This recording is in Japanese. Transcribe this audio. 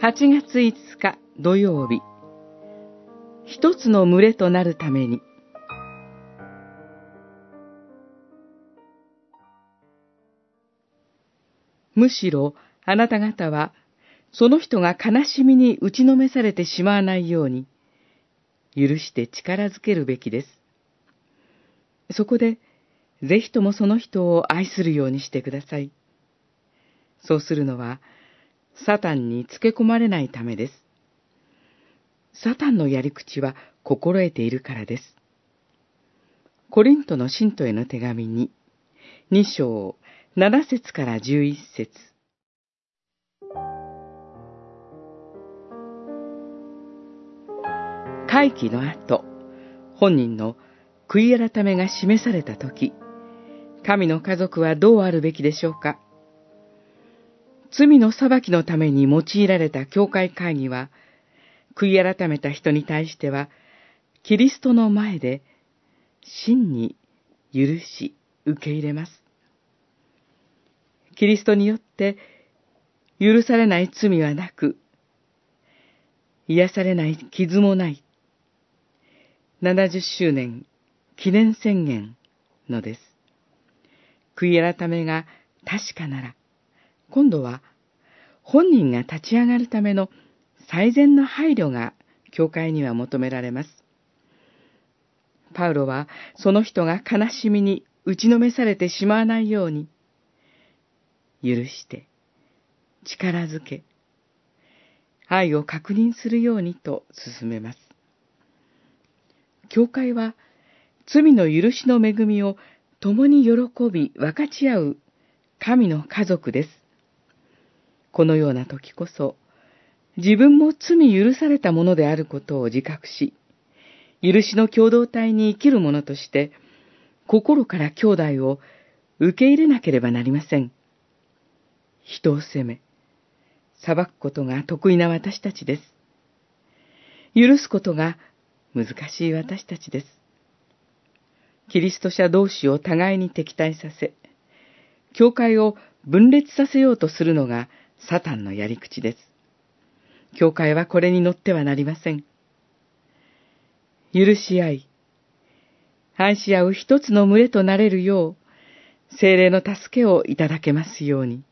8月5日土曜日、一つの群れとなるために、むしろあなた方は、その人が悲しみに打ちのめされてしまわないように、許して力づけるべきです。そこで、ぜひともその人を愛するようにしてください。そうするのは、サタンにつけ込まれないためです。サタンのやり口は心得ているからです。コリントの信徒への手紙に、2章7節から11節会期の後、本人の悔い改めが示されたとき、神の家族はどうあるべきでしょうか？罪の裁きのために用いられた教会会議は、悔い改めた人に対しては、キリストの前で、真に許し、受け入れます。キリストによって許されない罪はなく、癒されない傷もない。70周年記念宣言のです。悔い改めが確かなら、今度は本人が立ち上がるための最善の配慮が教会には求められます。パウロはその人が悲しみに打ちのめされてしまわないように、許して、力づけ、愛を確認するようにと進めます。教会は罪の許しの恵みを共に喜び分かち合う神の家族です。このような時こそ、自分も罪許されたものであることを自覚し、許しの共同体に生きる者として、心から兄弟を受け入れなければなりません。人を責め、裁くことが得意な私たちです。許すことが難しい私たちです。キリスト者同士を互いに敵対させ、教会を分裂させようとするのがサタンのやり口です。教会はこれに乗ってはなりません。許し合い、愛し合う一つの群れとなれるよう、精霊の助けをいただけますように。